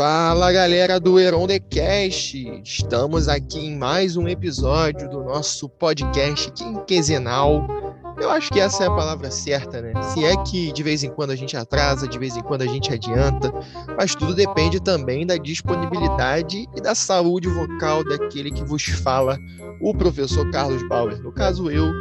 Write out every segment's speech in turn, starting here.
Fala galera do Heron The Cast, estamos aqui em mais um episódio do nosso podcast quinquenal. Eu acho que essa é a palavra certa, né? Se é que de vez em quando a gente atrasa, de vez em quando a gente adianta, mas tudo depende também da disponibilidade e da saúde vocal daquele que vos fala, o professor Carlos Bauer. No caso, eu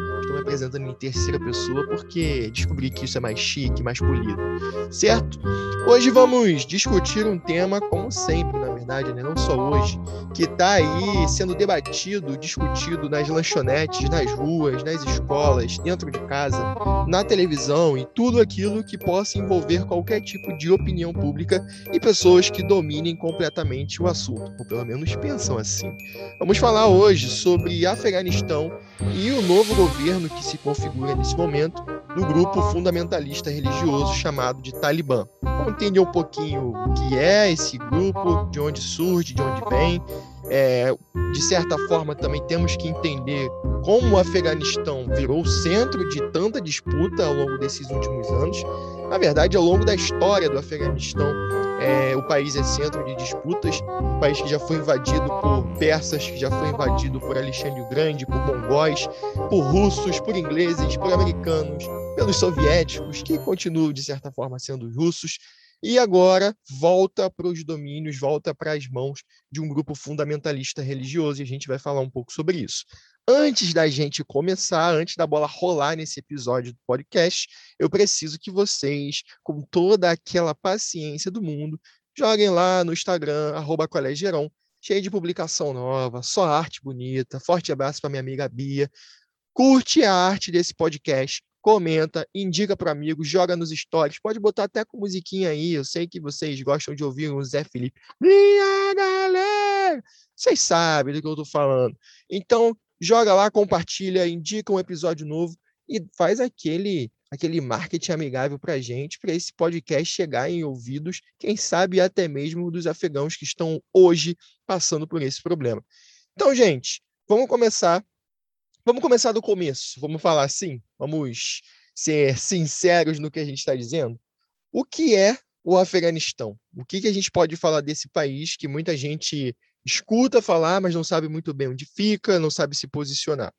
apresentando em terceira pessoa porque descobri que isso é mais chique, mais polido, certo? Hoje vamos discutir um tema, como sempre, na verdade, né? não só hoje, que está aí sendo debatido, discutido nas lanchonetes, nas ruas, nas escolas, dentro de casa, na televisão e tudo aquilo que possa envolver qualquer tipo de opinião pública e pessoas que dominem completamente o assunto, ou pelo menos pensam assim. Vamos falar hoje sobre Afeganistão e o novo governo que se configura nesse momento do grupo fundamentalista religioso chamado de Talibã. Vamos entender um pouquinho o que é esse grupo, de onde surge, de onde vem. É, de certa forma, também temos que entender como o Afeganistão virou centro de tanta disputa ao longo desses últimos anos. Na verdade, ao longo da história do Afeganistão, é, o país é centro de disputas, um país que já foi invadido por persas, que já foi invadido por Alexandre o Grande, por mongóis, por russos, por ingleses, por americanos, pelos soviéticos, que continuam, de certa forma, sendo russos, e agora volta para os domínios, volta para as mãos de um grupo fundamentalista religioso, e a gente vai falar um pouco sobre isso. Antes da gente começar, antes da bola rolar nesse episódio do podcast, eu preciso que vocês, com toda aquela paciência do mundo, joguem lá no Instagram, arroba Colégio cheio de publicação nova, só arte bonita. Forte abraço para minha amiga Bia. Curte a arte desse podcast, comenta, indica para amigos, joga nos stories, pode botar até com musiquinha aí. Eu sei que vocês gostam de ouvir o Zé Felipe. Minha galera! Vocês sabem do que eu estou falando. Então, joga lá, compartilha, indica um episódio novo e faz aquele aquele marketing amigável para a gente, para esse podcast chegar em ouvidos, quem sabe até mesmo dos afegãos que estão hoje passando por esse problema. Então, gente, vamos começar. Vamos começar do começo. Vamos falar assim. Vamos ser sinceros no que a gente está dizendo. O que é o Afeganistão? O que, que a gente pode falar desse país que muita gente escuta falar, mas não sabe muito bem onde fica, não sabe se posicionar.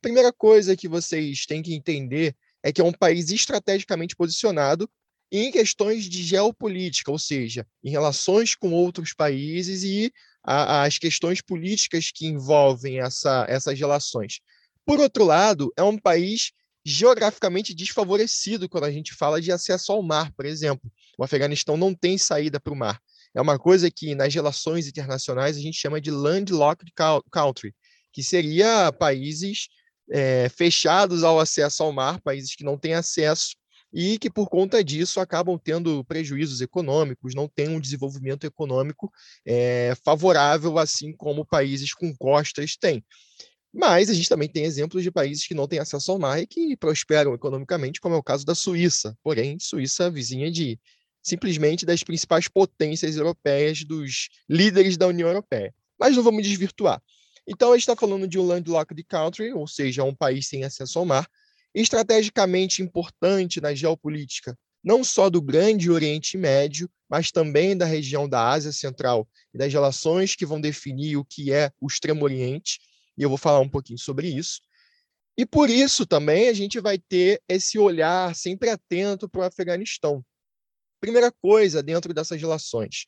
Primeira coisa que vocês têm que entender é que é um país estrategicamente posicionado em questões de geopolítica, ou seja, em relações com outros países e a, as questões políticas que envolvem essa, essas relações. Por outro lado, é um país geograficamente desfavorecido quando a gente fala de acesso ao mar, por exemplo. O Afeganistão não tem saída para o mar é uma coisa que nas relações internacionais a gente chama de landlocked country, que seria países é, fechados ao acesso ao mar, países que não têm acesso e que por conta disso acabam tendo prejuízos econômicos, não têm um desenvolvimento econômico é, favorável, assim como países com costas têm. Mas a gente também tem exemplos de países que não têm acesso ao mar e que prosperam economicamente, como é o caso da Suíça. Porém, Suíça vizinha de simplesmente das principais potências europeias, dos líderes da União Europeia. Mas não vamos desvirtuar. Então, a gente está falando de um landlocked country, ou seja, um país sem acesso ao mar, estrategicamente importante na geopolítica, não só do Grande Oriente Médio, mas também da região da Ásia Central e das relações que vão definir o que é o Extremo Oriente, e eu vou falar um pouquinho sobre isso. E por isso também a gente vai ter esse olhar sempre atento para o Afeganistão. Primeira coisa dentro dessas relações.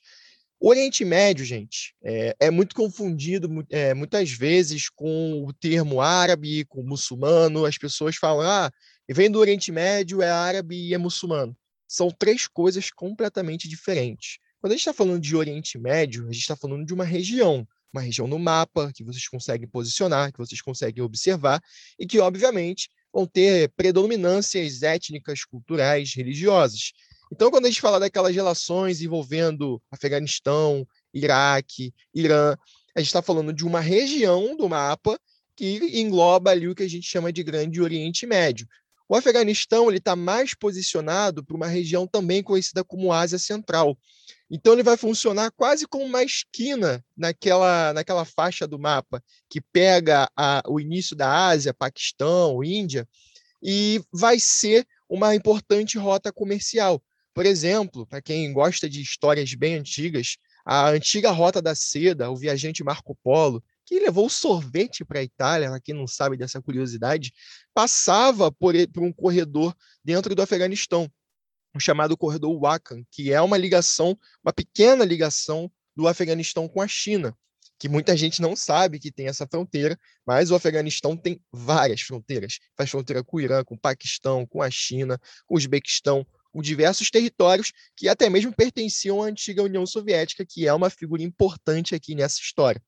O Oriente Médio, gente, é, é muito confundido é, muitas vezes com o termo árabe, com muçulmano. As pessoas falam, ah, vem do Oriente Médio, é árabe e é muçulmano. São três coisas completamente diferentes. Quando a gente está falando de Oriente Médio, a gente está falando de uma região, uma região no mapa que vocês conseguem posicionar, que vocês conseguem observar e que, obviamente, vão ter predominâncias étnicas, culturais, religiosas. Então, quando a gente fala daquelas relações envolvendo Afeganistão, Iraque, Irã, a gente está falando de uma região do mapa que engloba ali o que a gente chama de Grande Oriente Médio. O Afeganistão ele está mais posicionado para uma região também conhecida como Ásia Central. Então ele vai funcionar quase como uma esquina naquela, naquela faixa do mapa que pega a, o início da Ásia, Paquistão, Índia, e vai ser uma importante rota comercial. Por exemplo, para quem gosta de histórias bem antigas, A antiga Rota da Seda, o viajante Marco Polo, que levou sorvete para a Itália, para quem não sabe dessa curiosidade, passava por, por um corredor dentro do Afeganistão, o chamado corredor Wakhan, que é uma ligação, uma pequena ligação do Afeganistão com a China, que muita gente não sabe que tem essa fronteira, mas o Afeganistão tem várias fronteiras. Faz fronteira com o Irã, com o Paquistão, com a China, com o Uzbequistão, com diversos territórios que até mesmo pertenciam à antiga União Soviética, que é uma figura importante aqui nessa história.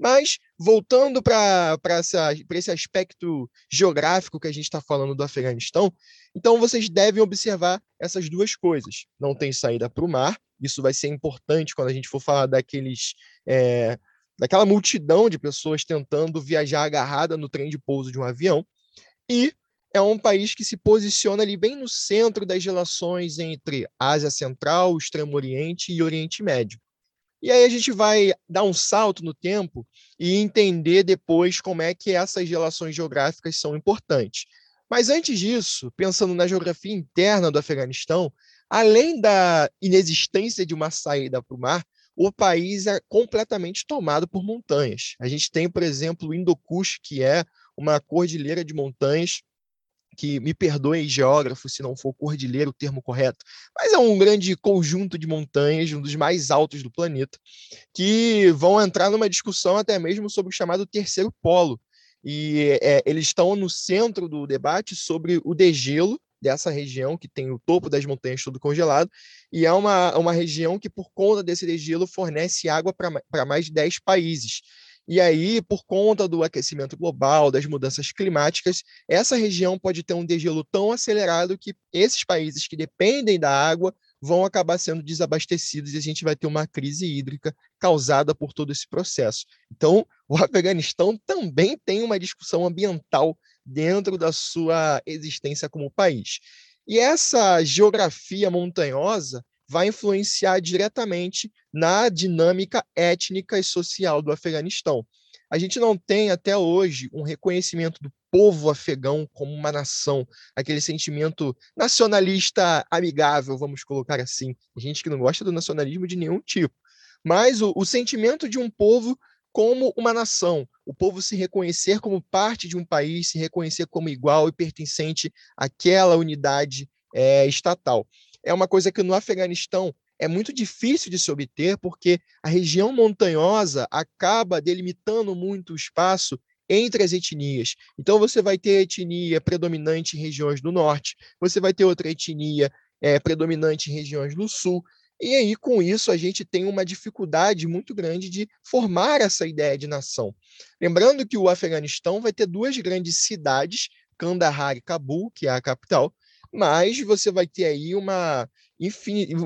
Mas, voltando para esse aspecto geográfico que a gente está falando do Afeganistão, então vocês devem observar essas duas coisas. Não tem saída para o mar, isso vai ser importante quando a gente for falar daqueles. É, daquela multidão de pessoas tentando viajar agarrada no trem de pouso de um avião. E é um país que se posiciona ali bem no centro das relações entre Ásia Central, Extremo Oriente e Oriente Médio. E aí a gente vai dar um salto no tempo e entender depois como é que essas relações geográficas são importantes. Mas antes disso, pensando na geografia interna do Afeganistão, além da inexistência de uma saída para o mar, o país é completamente tomado por montanhas. A gente tem, por exemplo, o Hindu Kush, que é uma cordilheira de montanhas que me perdoe geógrafo se não for cordilheira o termo correto, mas é um grande conjunto de montanhas, um dos mais altos do planeta, que vão entrar numa discussão até mesmo sobre o chamado terceiro polo. E é, eles estão no centro do debate sobre o degelo dessa região, que tem o topo das montanhas todo congelado, e é uma, uma região que, por conta desse degelo, fornece água para mais de 10 países. E aí, por conta do aquecimento global, das mudanças climáticas, essa região pode ter um degelo tão acelerado que esses países que dependem da água vão acabar sendo desabastecidos e a gente vai ter uma crise hídrica causada por todo esse processo. Então, o Afeganistão também tem uma discussão ambiental dentro da sua existência como país. E essa geografia montanhosa vai influenciar diretamente na dinâmica étnica e social do Afeganistão. A gente não tem até hoje um reconhecimento do povo afegão como uma nação, aquele sentimento nacionalista amigável, vamos colocar assim. Tem gente que não gosta do nacionalismo de nenhum tipo, mas o, o sentimento de um povo como uma nação, o povo se reconhecer como parte de um país, se reconhecer como igual e pertencente àquela unidade é, estatal é uma coisa que no Afeganistão é muito difícil de se obter, porque a região montanhosa acaba delimitando muito o espaço entre as etnias. Então, você vai ter etnia predominante em regiões do norte, você vai ter outra etnia é, predominante em regiões do sul. E aí, com isso, a gente tem uma dificuldade muito grande de formar essa ideia de nação. Lembrando que o Afeganistão vai ter duas grandes cidades, Kandahar e Cabul, que é a capital, mas você vai ter aí uma,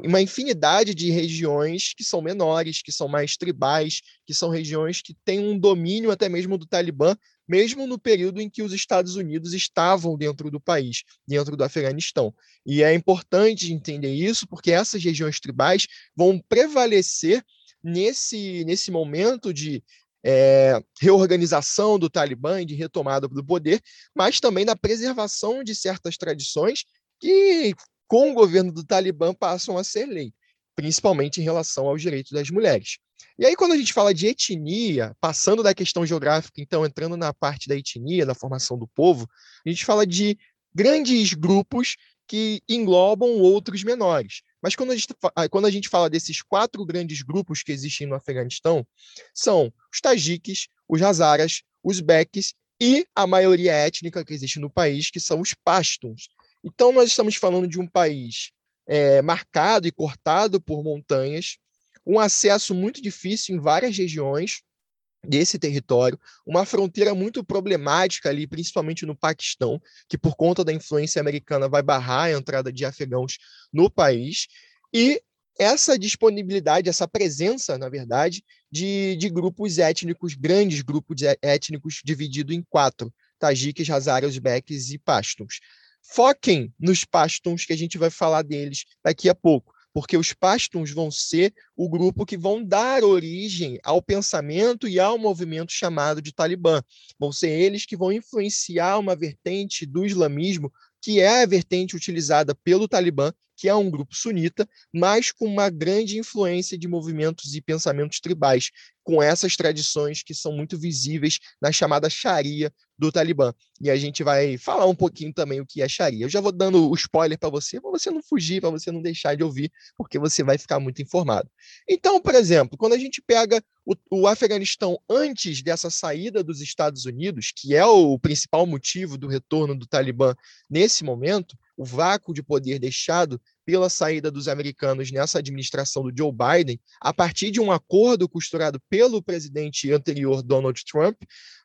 uma infinidade de regiões que são menores, que são mais tribais, que são regiões que têm um domínio até mesmo do Talibã, mesmo no período em que os Estados Unidos estavam dentro do país, dentro do Afeganistão. E é importante entender isso, porque essas regiões tribais vão prevalecer nesse, nesse momento de é, reorganização do Talibã e de retomada do poder, mas também na preservação de certas tradições que, com o governo do Talibã, passam a ser lei, principalmente em relação aos direitos das mulheres. E aí, quando a gente fala de etnia, passando da questão geográfica, então entrando na parte da etnia, da formação do povo, a gente fala de grandes grupos que englobam outros menores. Mas quando a, gente, quando a gente fala desses quatro grandes grupos que existem no Afeganistão, são os tajiques, os hazaras, os beques e a maioria étnica que existe no país, que são os pashtuns. Então, nós estamos falando de um país é, marcado e cortado por montanhas, um acesso muito difícil em várias regiões, desse território, uma fronteira muito problemática ali, principalmente no Paquistão, que por conta da influência americana vai barrar a entrada de afegãos no país, e essa disponibilidade, essa presença, na verdade, de, de grupos étnicos, grandes grupos étnicos divididos em quatro, tajiques, hazaras, uzbeques e pashtuns. Foquem nos pashtuns, que a gente vai falar deles daqui a pouco porque os Pashtuns vão ser o grupo que vão dar origem ao pensamento e ao movimento chamado de Talibã. Vão ser eles que vão influenciar uma vertente do islamismo que é a vertente utilizada pelo Talibã, que é um grupo sunita, mas com uma grande influência de movimentos e pensamentos tribais, com essas tradições que são muito visíveis na chamada Sharia do Talibã. E a gente vai falar um pouquinho também o que é Sharia. Eu já vou dando o spoiler para você, para você não fugir, para você não deixar de ouvir, porque você vai ficar muito informado. Então, por exemplo, quando a gente pega o, o Afeganistão antes dessa saída dos Estados Unidos, que é o principal motivo do retorno do Talibã nesse momento, o vácuo de poder deixado pela saída dos americanos nessa administração do Joe Biden, a partir de um acordo costurado pelo presidente anterior Donald Trump,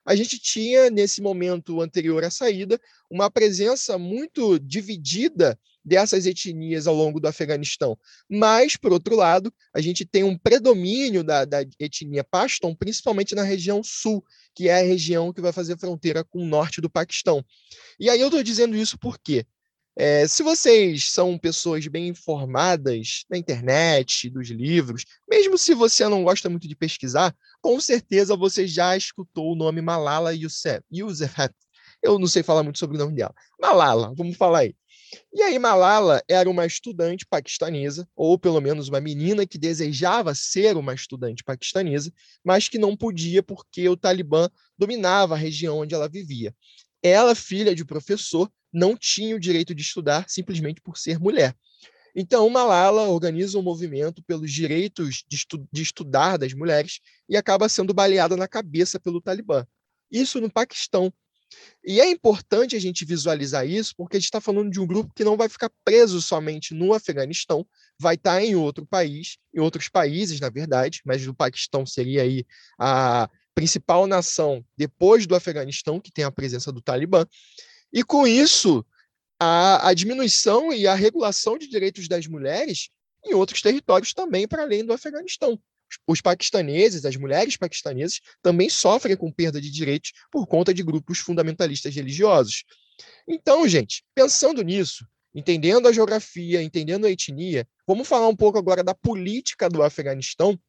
a gente tinha, nesse momento anterior à saída, uma presença muito dividida dessas etnias ao longo do Afeganistão. Mas, por outro lado, a gente tem um predomínio da, da etnia Pashtun, principalmente na região sul, que é a região que vai fazer fronteira com o norte do Paquistão. E aí eu estou dizendo isso por quê? É, se vocês são pessoas bem informadas na internet, dos livros, mesmo se você não gosta muito de pesquisar, com certeza você já escutou o nome Malala Yousafzai. Eu não sei falar muito sobre o nome dela. Malala, vamos falar aí. E aí, Malala era uma estudante paquistanesa, ou pelo menos uma menina que desejava ser uma estudante paquistanesa, mas que não podia porque o Talibã dominava a região onde ela vivia. Ela, filha de professor, não tinha o direito de estudar simplesmente por ser mulher. Então, Malala organiza um movimento pelos direitos de, estu de, estudar das mulheres e acaba sendo baleada na cabeça pelo Talibã. Isso no Paquistão. E é importante a gente visualizar isso, porque a gente está falando de um grupo que não vai ficar preso somente no Afeganistão, vai estar tá em outro país, em outros países, na verdade, mas o Paquistão seria aí a principal nação depois do Afeganistão, que tem a presença do Talibã. E com isso, a, a diminuição e a regulação de direitos das mulheres em outros territórios também, para além do Afeganistão. Os paquistaneses, as mulheres paquistanesas, também sofrem com perda de direitos por conta de grupos fundamentalistas religiosos. Então, gente, pensando nisso, entendendo a geografia, entendendo a etnia, vamos falar um pouco agora da política do Afeganistão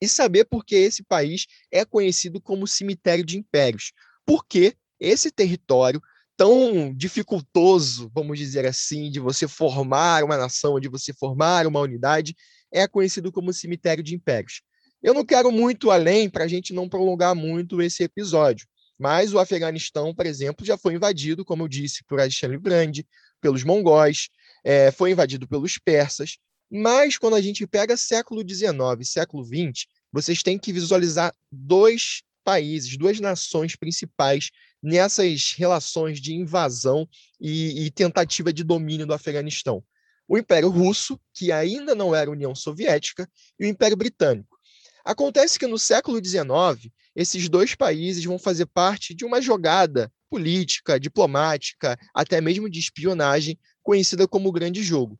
e saber por que esse país é conhecido como cemitério de impérios. Porque esse território tão dificultoso, vamos dizer assim, de você formar uma nação, de você formar uma unidade, é conhecido como cemitério de impérios. Eu não quero muito além para a gente não prolongar muito esse episódio, mas o Afeganistão, por exemplo, já foi invadido, como eu disse, por Alexandre Grande, pelos mongóis, é, foi invadido pelos persas, mas quando a gente pega século XIX, século XX, vocês têm que visualizar dois países, duas nações principais nessas relações de invasão e, e, tentativa de domínio do Afeganistão. O Império Russo, que ainda não era União Soviética, e o Império Britânico. Acontece que no século XIX, esses dois países vão fazer parte de uma jogada política, diplomática, até mesmo de espionagem, conhecida como o Grande Jogo.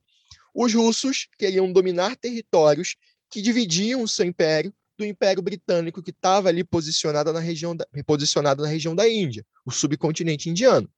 Os russos queriam dominar territórios que dividiam o seu império do Império Britânico, que estava ali posicionado na, região da, posicionado na região da Índia, o subcontinente indiano.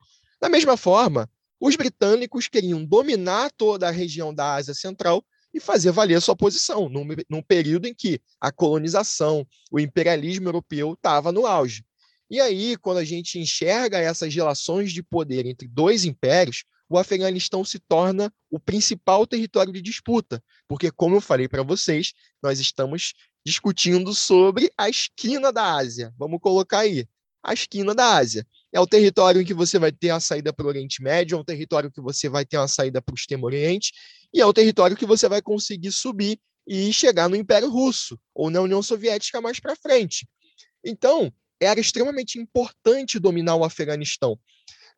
Da mesma forma, os britânicos queriam dominar toda a região da Ásia Central e fazer valer sua posição, num, num período em que a colonização, o imperialismo europeu estava no auge. E aí, quando a gente enxerga essas relações de poder entre dois impérios, o Afeganistão se torna o principal território de disputa, porque, como eu falei para vocês, nós estamos discutindo sobre a esquina da Ásia. Vamos colocar aí, a esquina da Ásia. É o território em que você vai ter a saída para o Oriente Médio, é um território que você vai ter uma saída para o Extremo Oriente, e é o território que você vai conseguir subir e chegar no Império Russo, ou na União Soviética mais para frente. Então, era extremamente importante dominar o Afeganistão.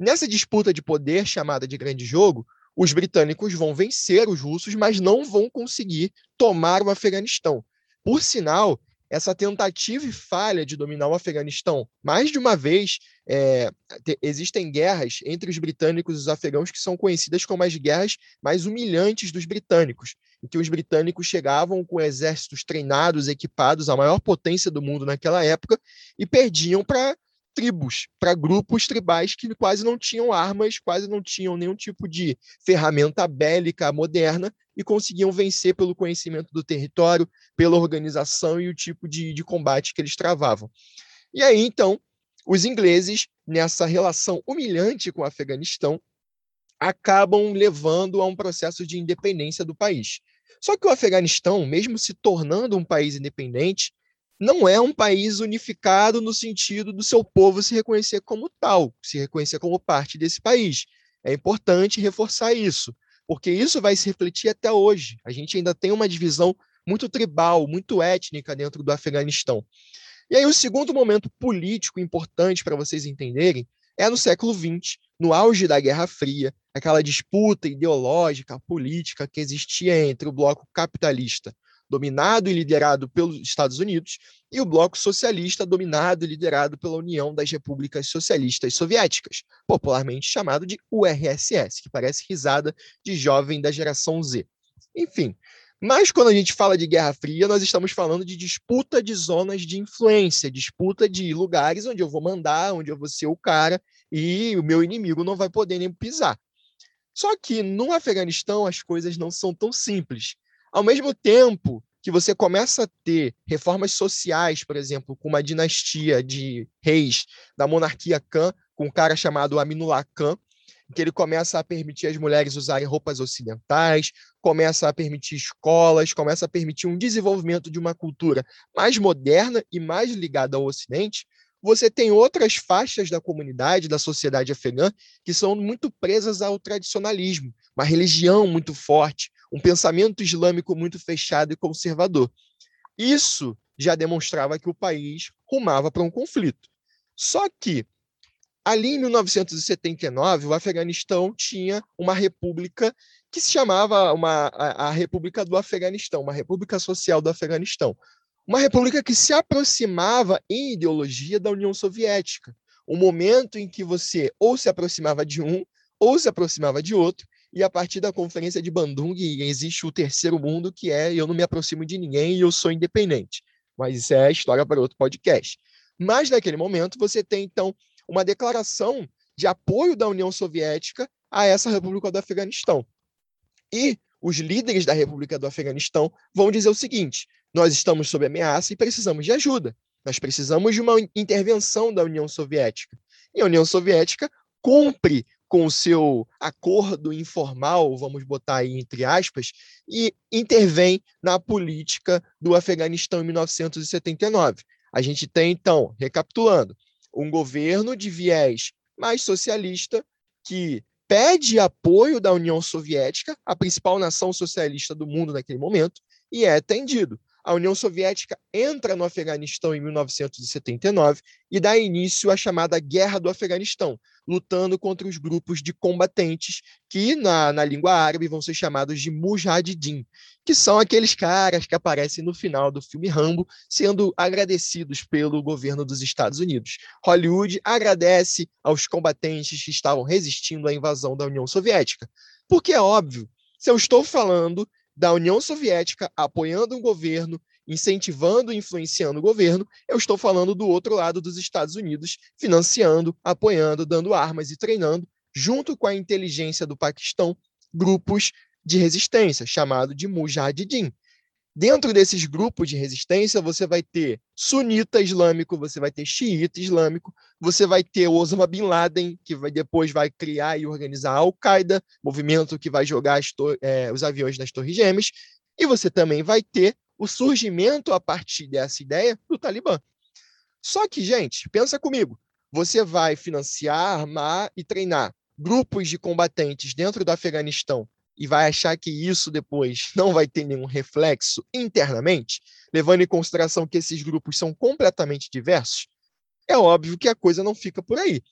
Nessa disputa de poder chamada de Grande Jogo, os britânicos vão vencer os russos, mas não vão conseguir tomar o Afeganistão. Por sinal, essa tentativa e falha de dominar o Afeganistão, mais de uma vez, é, te, existem guerras entre os britânicos e os afegãos que são conhecidas como as guerras mais humilhantes dos britânicos, em que os britânicos chegavam com exércitos treinados, equipados, a maior potência do mundo naquela época, e perdiam para tribos, para grupos tribais que quase não tinham armas, quase não tinham nenhum tipo de ferramenta bélica moderna e conseguiam vencer pelo conhecimento do território, pela organização e o tipo de, de combate que eles travavam. E aí, então, os ingleses, nessa relação humilhante com o Afeganistão, acabam levando a um processo de independência do país. Só que o Afeganistão, mesmo se tornando um país independente, não é um país unificado no sentido do seu povo se reconhecer como tal, se reconhecer como parte desse país. É importante reforçar isso, porque isso vai se refletir até hoje. A gente ainda tem uma divisão muito tribal, muito étnica dentro do Afeganistão. E aí, o segundo momento político importante para vocês entenderem é no século XX, no auge da Guerra Fria, aquela disputa ideológica, política que existia entre o bloco capitalista, dominado e liderado pelos Estados Unidos, e o bloco socialista, dominado e liderado pela União das Repúblicas Socialistas Soviéticas, popularmente chamado de URSS, que parece risada de jovem da geração Z. Enfim, mas quando a gente fala de Guerra Fria, nós estamos falando de disputa de zonas de influência, disputa de lugares onde eu vou mandar, onde eu vou ser o cara e o meu inimigo não vai poder nem pisar. Só que no Afeganistão as coisas não são tão simples. Ao mesmo tempo que você começa a ter reformas sociais, por exemplo, com uma dinastia de reis da monarquia Khan, com um cara chamado Aminullah Khan, que ele começa a permitir as mulheres usarem roupas ocidentais, começa a permitir escolas, começa a permitir um desenvolvimento de uma cultura mais moderna e mais ligada ao Ocidente, você tem outras faixas da comunidade, da sociedade afegã, que são muito presas ao tradicionalismo, uma religião muito forte, um pensamento islâmico muito fechado e conservador. Isso já demonstrava que o país rumava para um conflito. Só que Ali em 1979, o Afeganistão tinha uma república que se chamava uma, a, a República do Afeganistão, uma República Social do Afeganistão. Uma república que se aproximava em ideologia da União Soviética. Um momento em que você ou se aproximava de um ou se aproximava de outro, e a partir da Conferência de Bandung existe o terceiro mundo, que é eu não me aproximo de ninguém e eu sou independente. Mas isso é história para outro podcast. Mas naquele momento você tem então uma declaração de apoio da União Soviética a essa República do Afeganistão. E os líderes da República do Afeganistão vão dizer o seguinte: nós estamos sob ameaça e precisamos de ajuda. Nós precisamos de uma intervenção da União Soviética. E a União Soviética cumpre com o seu acordo informal, vamos botar aí entre aspas, e intervém na política do Afeganistão em 1979. A gente tem, então, recapitulando, um governo de viés mais socialista que pede apoio da União Soviética, a principal nação socialista do mundo naquele momento, e é atendido a União Soviética entra no Afeganistão em 1979 e dá início à chamada Guerra do Afeganistão, lutando contra os grupos de combatentes que, na, na língua árabe, vão ser chamados de Mujahideen, que são aqueles caras que aparecem no final do filme Rambo, sendo agradecidos pelo governo dos Estados Unidos. Hollywood agradece aos combatentes que estavam resistindo à invasão da União Soviética. Porque é óbvio, se eu estou falando da União Soviética apoiando um governo, incentivando e influenciando o governo, eu estou falando do outro lado dos Estados Unidos, financiando, apoiando, dando armas e treinando, junto com a inteligência do Paquistão, grupos de resistência, chamado de Mujahideen, Dentro desses grupos de resistência, você vai ter sunita islâmico, você vai ter xiita islâmico, você vai ter Osama Bin Laden, que vai, depois vai criar e organizar a Al-Qaeda, movimento que vai jogar é, os aviões nas Torres Gêmeas, e você também vai ter o surgimento a partir dessa ideia do Talibã. Só que, gente, pensa comigo, você vai financiar, armar e treinar grupos de combatentes dentro do Afeganistão e vai achar que isso depois não vai ter nenhum reflexo internamente, levando em consideração que esses grupos são completamente diversos, é óbvio que a coisa não fica por aí.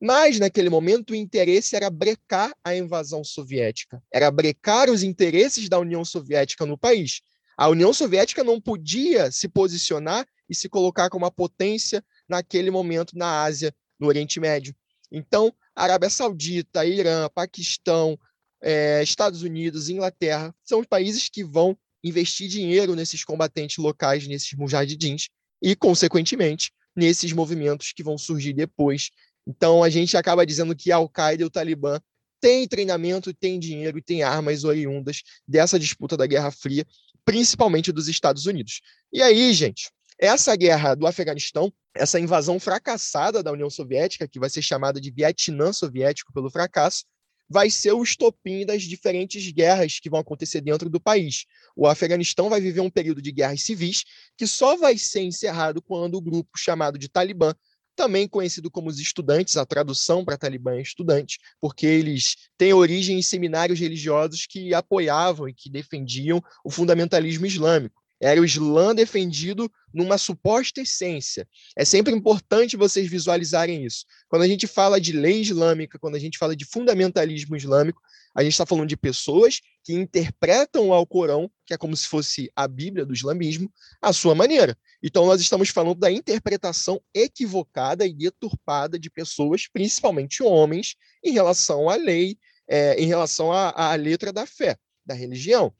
Mas, naquele momento, o interesse era brecar a invasão soviética, era brecar os interesses da União Soviética no país. A União Soviética não podia se posicionar e se colocar como uma potência naquele momento na Ásia, no Oriente Médio. Então, Arábia Saudita, Irã, Paquistão, é, Estados Unidos, Inglaterra, são os países que vão investir dinheiro nesses combatentes locais, nesses mujahidins, e, consequentemente, nesses movimentos que vão surgir depois. Então, a gente acaba dizendo que a Al-Qaeda e o Talibã têm treinamento, têm dinheiro e têm armas oriundas dessa disputa da Guerra Fria, principalmente dos Estados Unidos. E aí, gente, essa guerra do Afeganistão, essa invasão fracassada da União Soviética, que vai ser chamada de Vietnã soviético pelo fracasso, vai ser o estopim das diferentes guerras que vão acontecer dentro do país. O Afeganistão vai viver um período de guerras civis que só vai ser encerrado quando o grupo chamado de Talibã, também conhecido como os estudantes, a tradução para Talibã é estudante, porque eles têm origem em seminários religiosos que apoiavam e que defendiam o fundamentalismo islâmico. Era o Islã defendido numa suposta essência. É sempre importante vocês visualizarem isso. Quando a gente fala de lei islâmica, quando a gente fala de fundamentalismo islâmico, a gente está falando de pessoas que interpretam o Alcorão, que é como se fosse a Bíblia do islamismo, à sua maneira. Então, nós estamos falando da interpretação equivocada e deturpada de pessoas, principalmente homens, em relação à lei, é, em relação à, à letra da fé, da religião.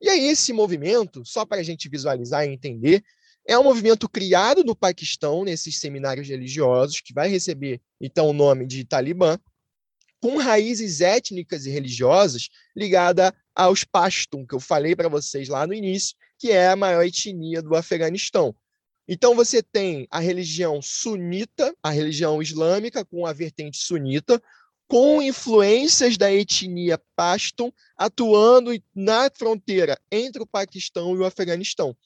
E aí, esse movimento, só para a gente visualizar e entender, é um movimento criado no Paquistão, nesses seminários religiosos, que vai receber, então, o nome de Talibã, com raízes étnicas e religiosas ligada aos Pashtun, que eu falei para vocês lá no início, que é a maior etnia do Afeganistão. Então você tem a religião sunita, a religião islâmica com a vertente sunita, com influências da etnia Pashtun atuando na fronteira entre o Paquistão e o Afeganistão.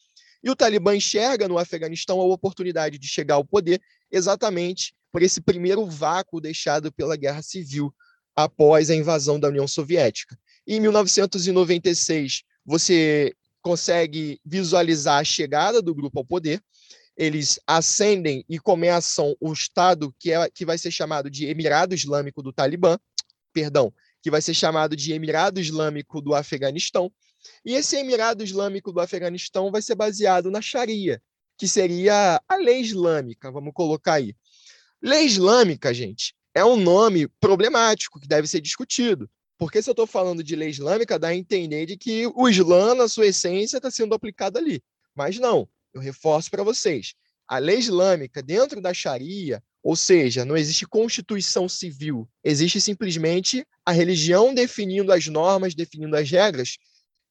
E o Talibã enxerga no Afeganistão a oportunidade de chegar ao poder exatamente por esse primeiro vácuo deixado pela guerra civil após a invasão da União Soviética. Em 1996, você consegue visualizar a chegada do grupo ao poder, eles ascendem e começam o Estado que, é, que vai ser chamado de Emirado Islâmico do Talibã, perdão, que vai ser chamado de Emirado Islâmico do Afeganistão. E esse Emirado Islâmico do Afeganistão vai ser baseado na Sharia, que seria a lei islâmica, vamos colocar aí. Lei islâmica, gente, é um nome problemático que deve ser discutido. Porque se eu estou falando de lei islâmica, dá a entender de que o Islã, na sua essência, está sendo aplicado ali. Mas não, eu reforço para vocês. A lei islâmica, dentro da Sharia, ou seja, não existe constituição civil, existe simplesmente a religião definindo as normas, definindo as regras.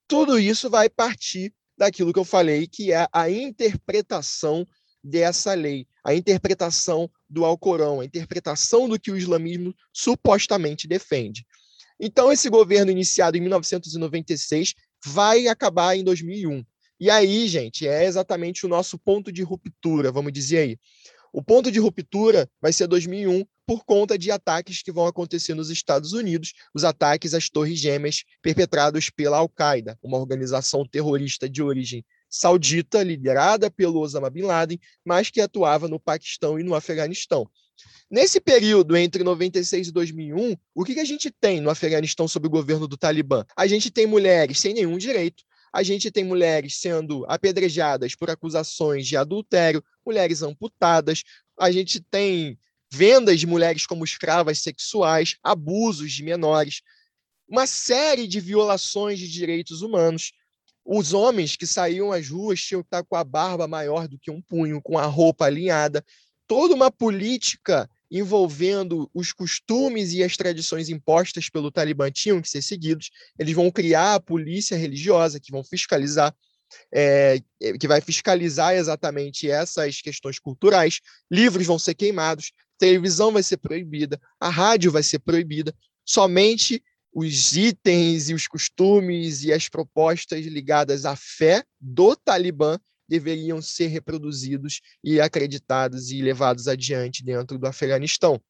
Tudo isso vai partir daquilo que eu falei, que é a interpretação dessa lei, a interpretação do Alcorão, a interpretação do que o islamismo supostamente defende. Então, esse governo iniciado em 1996 vai acabar em 2001. E aí, gente, é exatamente o nosso ponto de ruptura, vamos dizer aí. O ponto de ruptura vai ser 2001 por conta de ataques que vão acontecer nos Estados Unidos, os ataques às Torres Gêmeas perpetrados pela Al-Qaeda, uma organização terrorista de origem saudita, liderada pelo Osama Bin Laden, mas que atuava no Paquistão e no Afeganistão. Nesse período entre 96 e 2001, o que a gente tem no Afeganistão sob o governo do Talibã? A gente tem mulheres sem nenhum direito, a gente tem mulheres sendo apedrejadas por acusações de adultério, mulheres amputadas, a gente tem vendas de mulheres como escravas sexuais, abusos de menores, uma série de violações de direitos humanos. Os homens que saíam às ruas tinham que estar com a barba maior do que um punho, com a roupa alinhada. Toda uma política envolvendo os costumes e as tradições impostas pelo Talibã tinham que ser seguidos. Eles vão criar a polícia religiosa que vão fiscalizar, é, que vai fiscalizar exatamente essas questões culturais. Livros vão ser queimados, televisão vai ser proibida, a rádio vai ser proibida. Somente os itens e os costumes e as propostas ligadas à fé do Talibã deveriam ser reproduzidos e acreditados e levados adiante dentro do Afeganistão.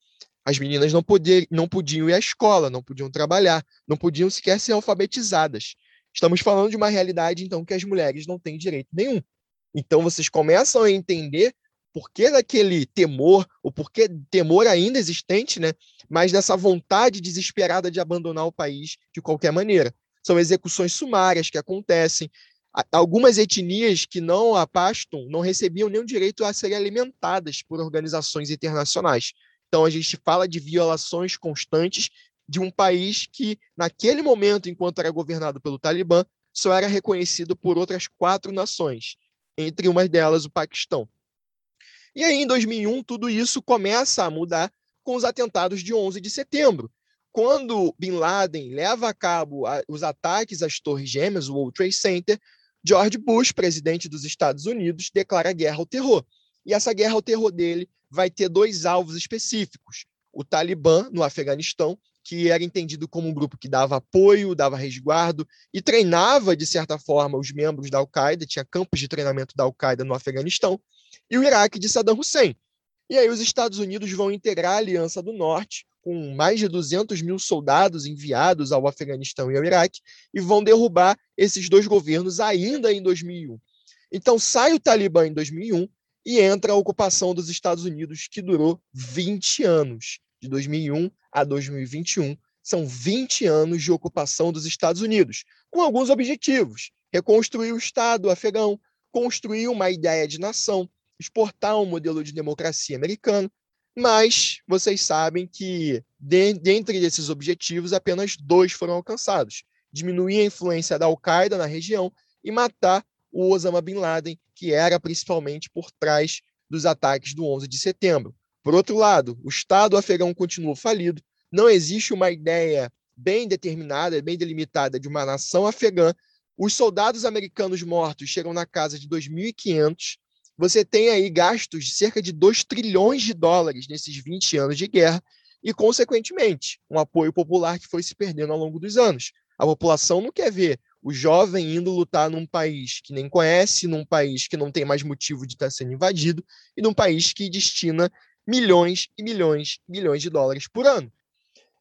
As meninas não, poder, não podiam ir à escola, não podiam trabalhar, não podiam sequer ser alfabetizadas. Estamos falando de uma realidade, então, que as mulheres não têm direito nenhum. Então, vocês começam a entender por que daquele temor, o porquê temor ainda existente, né? mas dessa vontade desesperada de abandonar o país de qualquer maneira. São execuções sumárias que acontecem, algumas etnias que não a pastam não recebiam nenhum direito a serem alimentadas por organizações internacionais. Então a gente fala de violações constantes de um país que, naquele momento, enquanto era governado pelo Talibã, só era reconhecido por outras quatro nações, entre uma delas o Paquistão. E aí, em 2001, tudo isso começa a mudar com os atentados de 11 de setembro, quando Bin Laden leva a cabo os ataques às Torres Gêmeas, o World Trade Center, George Bush, presidente dos Estados Unidos, declara guerra ao terror. E essa guerra ao terror dele vai ter dois alvos específicos: o Talibã no Afeganistão que era entendido como um grupo que dava apoio, dava resguardo e treinava, de certa forma, os membros da Al-Qaeda, tinha campos de treinamento da Al-Qaeda no Afeganistão, e o Iraque de Saddam Hussein. E aí os Estados Unidos vão integrar a Aliança do Norte, com mais de 200 mil soldados enviados ao Afeganistão e ao Iraque, e vão derrubar esses dois governos ainda em 2001. Então sai o Talibã em 2001 e entra a ocupação dos Estados Unidos, que durou 20 anos, de 2001 a 2021. São 20 anos de ocupação dos Estados Unidos, com alguns objetivos: reconstruir o Estado afegão, construir uma ideia de nação, exportar um modelo de democracia americano. Mas vocês sabem que, de, dentre esses objetivos, apenas dois foram alcançados: diminuir a influência da Al-Qaeda na região e matar o Osama Bin Laden, que era principalmente por trás dos ataques do 11 de setembro. Por outro lado, o Estado afegão continua falido, não existe uma ideia bem determinada, bem delimitada de uma nação afegã. Os soldados americanos mortos chegam na casa de 2.500. Você tem aí gastos de cerca de 2 trilhões de dólares nesses 20 anos de guerra e, consequentemente, um apoio popular que foi se perdendo ao longo dos anos. A população não quer ver o jovem indo lutar num país que nem conhece, num país que não tem mais motivo de estar sendo invadido e num país que destina milhões e milhões e milhões de dólares por ano.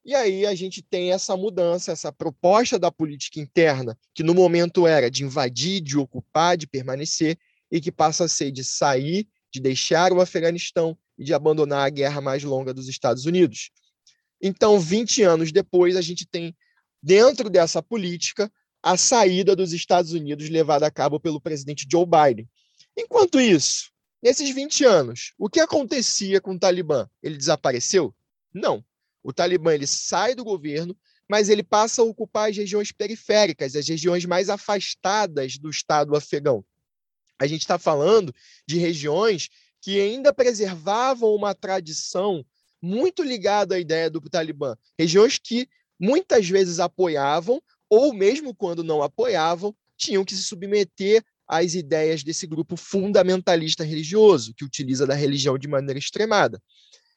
E aí a gente tem essa mudança, essa proposta da política interna, que no momento era de invadir, de ocupar, de permanecer, e que passa a ser de sair, de deixar o Afeganistão e de abandonar a guerra mais longa dos Estados Unidos. Então, 20 anos depois, a gente tem, dentro dessa política, a saída dos Estados Unidos levada a cabo pelo presidente Joe Biden. Enquanto isso, nesses 20 anos, o que acontecia com o Talibã? Ele desapareceu? Não. O Talibã ele sai do governo, mas ele passa a ocupar as regiões periféricas, as regiões mais afastadas do Estado afegão. A gente está falando de regiões que ainda preservavam uma tradição muito ligada à ideia do Talibã, regiões que muitas vezes apoiavam, ou mesmo quando não apoiavam, tinham que se submeter às ideias desse grupo fundamentalista religioso, que utiliza da religião de maneira extremada.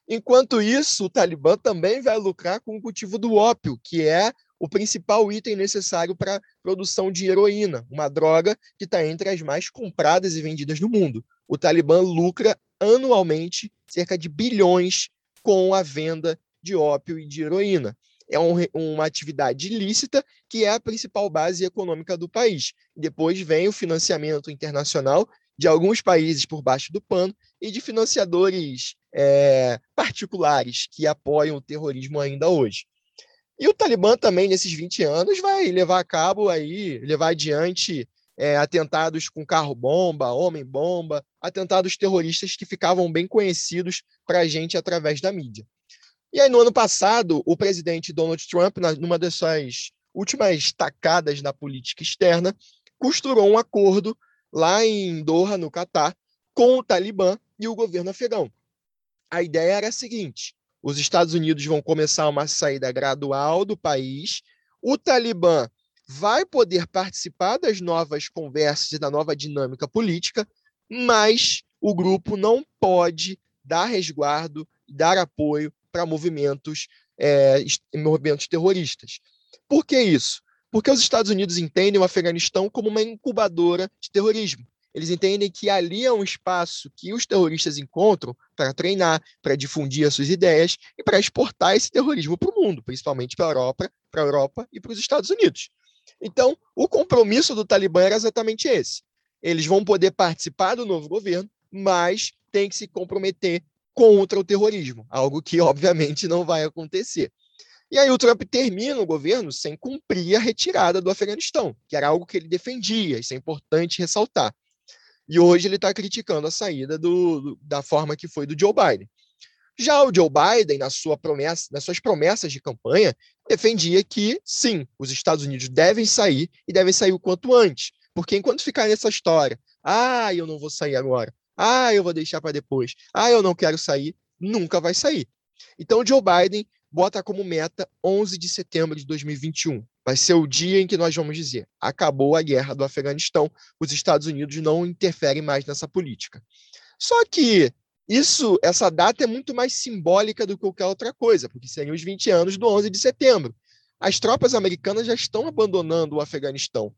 Enquanto isso, o Talibã também vai lucrar com o cultivo do ópio, que é o principal item necessário para a produção de heroína, uma droga que está entre as mais compradas e vendidas no mundo. O Talibã lucra anualmente cerca de bilhões com a venda de ópio e de heroína é um, uma atividade ilícita que é a principal base econômica do país. Depois vem o financiamento internacional de alguns países por baixo do pano e de financiadores é, particulares que apoiam o terrorismo ainda hoje. E o Talibã também, nesses 20 anos, vai levar a cabo aí, levar adiante é, atentados com carro-bomba, homem-bomba, atentados terroristas que ficavam bem conhecidos para a gente através da mídia. E aí, no ano passado, o presidente Donald Trump, numa das suas últimas tacadas na política externa, costurou um acordo lá em Doha, no Catar, com o Talibã e o governo afegão. A ideia era a seguinte: os Estados Unidos vão começar uma saída gradual do país, o Talibã vai poder participar das novas conversas e da nova dinâmica política, mas o grupo não pode dar resguardo, dar apoio para movimentos, é, movimentos terroristas. Por que isso? Porque os Estados Unidos entendem o Afeganistão como uma incubadora de terrorismo. Eles entendem que ali é um espaço que os terroristas encontram para treinar, para difundir as suas ideias e para exportar esse terrorismo para o mundo, principalmente para a Europa, para a Europa e para os Estados Unidos. Então, o compromisso do Talibã era exatamente esse. Eles vão poder participar do novo governo, mas tem que se comprometer contra o terrorismo, algo que obviamente não vai acontecer. E aí o Trump termina o governo sem cumprir a retirada do Afeganistão, que era algo que ele defendia, isso é importante ressaltar. E hoje ele está criticando a saída do, do, da forma que foi do Joe Biden. Já o Joe Biden, na sua promessa, nas suas promessas de campanha, defendia que sim, os Estados Unidos devem sair e devem sair o quanto antes, porque enquanto ficar nessa história, ah, eu não vou sair agora, ah, eu vou deixar para depois. Ah, eu não quero sair. Nunca vai sair. Então, o Joe Biden bota como meta 11 de setembro de 2021. Vai ser o dia em que nós vamos dizer: acabou a guerra do Afeganistão, os Estados Unidos não interferem mais nessa política. Só que Isso, essa data é muito mais simbólica do que qualquer outra coisa, porque seriam os 20 anos do 11 de setembro. As tropas americanas já estão abandonando o Afeganistão.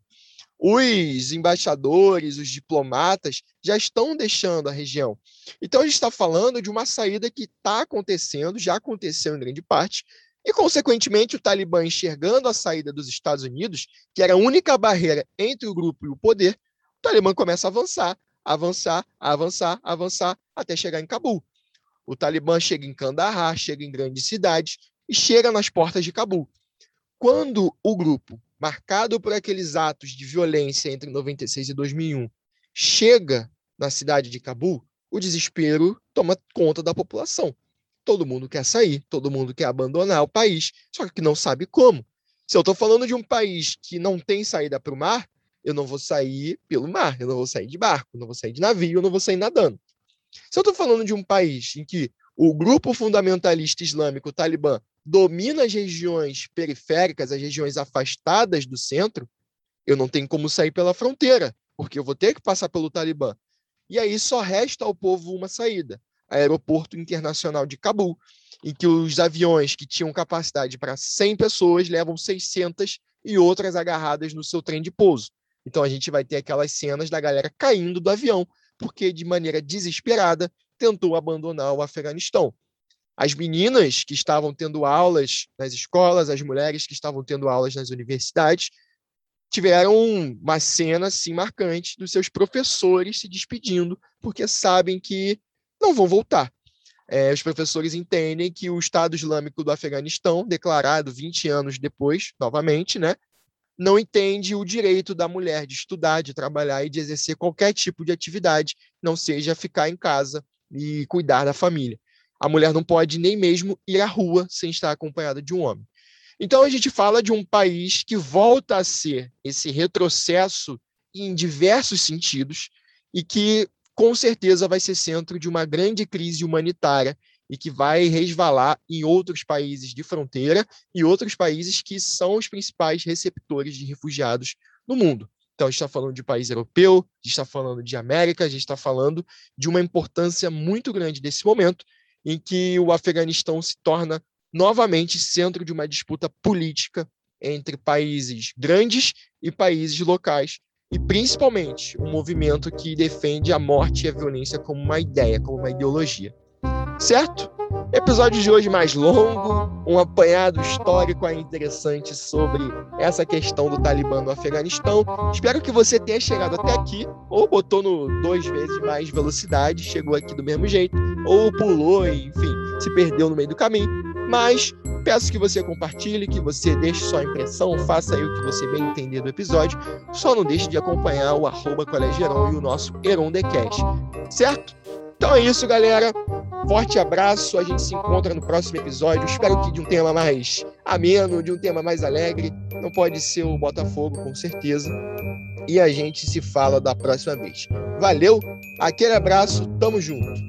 Os embaixadores, os diplomatas já estão deixando a região. Então, a gente está falando de uma saída que está acontecendo, já aconteceu em grande parte, e, consequentemente, o Talibã enxergando a saída dos Estados Unidos, que era a única barreira entre o grupo e o poder, o Talibã começa a avançar, avançar, avançar, avançar, até chegar em Cabul. O Talibã chega em Kandahar, chega em grandes cidades e chega nas portas de Cabul. Quando o grupo, marcado por aqueles atos de violência entre 96 e 2001, chega na cidade de Cabul, o desespero toma conta da população. Todo mundo quer sair, todo mundo quer abandonar o país, só que não sabe como. Se eu estou falando de um país que não tem saída para o mar, eu não vou sair pelo mar, eu não vou sair de barco, não vou sair de navio, eu não vou sair nadando. Se eu estou falando de um país em que o grupo fundamentalista islâmico, o Talibã, domina as regiões periféricas, as regiões afastadas do centro, eu não tenho como sair pela fronteira, porque eu vou ter que passar pelo Talibã. E aí só resta ao povo uma saída: aeroporto internacional de Cabul, em que os aviões que tinham capacidade para 100 pessoas levam 600 e outras agarradas no seu trem de pouso. Então a gente vai ter aquelas cenas da galera caindo do avião, porque de maneira desesperada tentou abandonar o Afeganistão. As meninas que estavam tendo aulas nas escolas, as mulheres que estavam tendo aulas nas universidades, tiveram uma cena assim marcante dos seus professores se despedindo, porque sabem que não vão voltar. É, os professores entendem que o Estado Islâmico do Afeganistão, declarado 20 anos depois, novamente, né, não entende o direito da mulher de estudar, de trabalhar e de exercer qualquer tipo de atividade, não seja ficar em casa e cuidar da família. A mulher não pode nem mesmo ir à rua sem estar acompanhada de um homem. Então a gente fala de um país que volta a ser esse retrocesso em diversos sentidos e que com certeza vai ser centro de uma grande crise humanitária e que vai resvalar em outros países de fronteira e outros países que são os principais receptores de refugiados no mundo. Então, a gente está falando de país europeu, a gente está falando de América, a gente está falando de uma importância muito grande desse momento em que o Afeganistão se torna novamente centro de uma disputa política entre países grandes e países locais, e principalmente um movimento que defende a morte e a violência como uma ideia, como uma ideologia certo? Episódio de hoje mais longo, um apanhado histórico aí interessante sobre essa questão do Talibã no Afeganistão. Espero que você tenha chegado até aqui, ou botou no duas vezes mais velocidade, chegou aqui do mesmo jeito, ou pulou, enfim, se perdeu no meio do caminho. Mas peço que você compartilhe, que você deixe sua impressão, faça aí o que você bem entender do episódio. Só não deixe de acompanhar o arroba Colégio Heron e o nosso Heron Decast, certo? Então é isso, galera. Forte abraço, a gente se encontra no próximo episódio. Espero que de um tema mais ameno, de um tema mais alegre. Não pode ser o Botafogo, com certeza. E a gente se fala da próxima vez. Valeu, aquele abraço, tamo junto.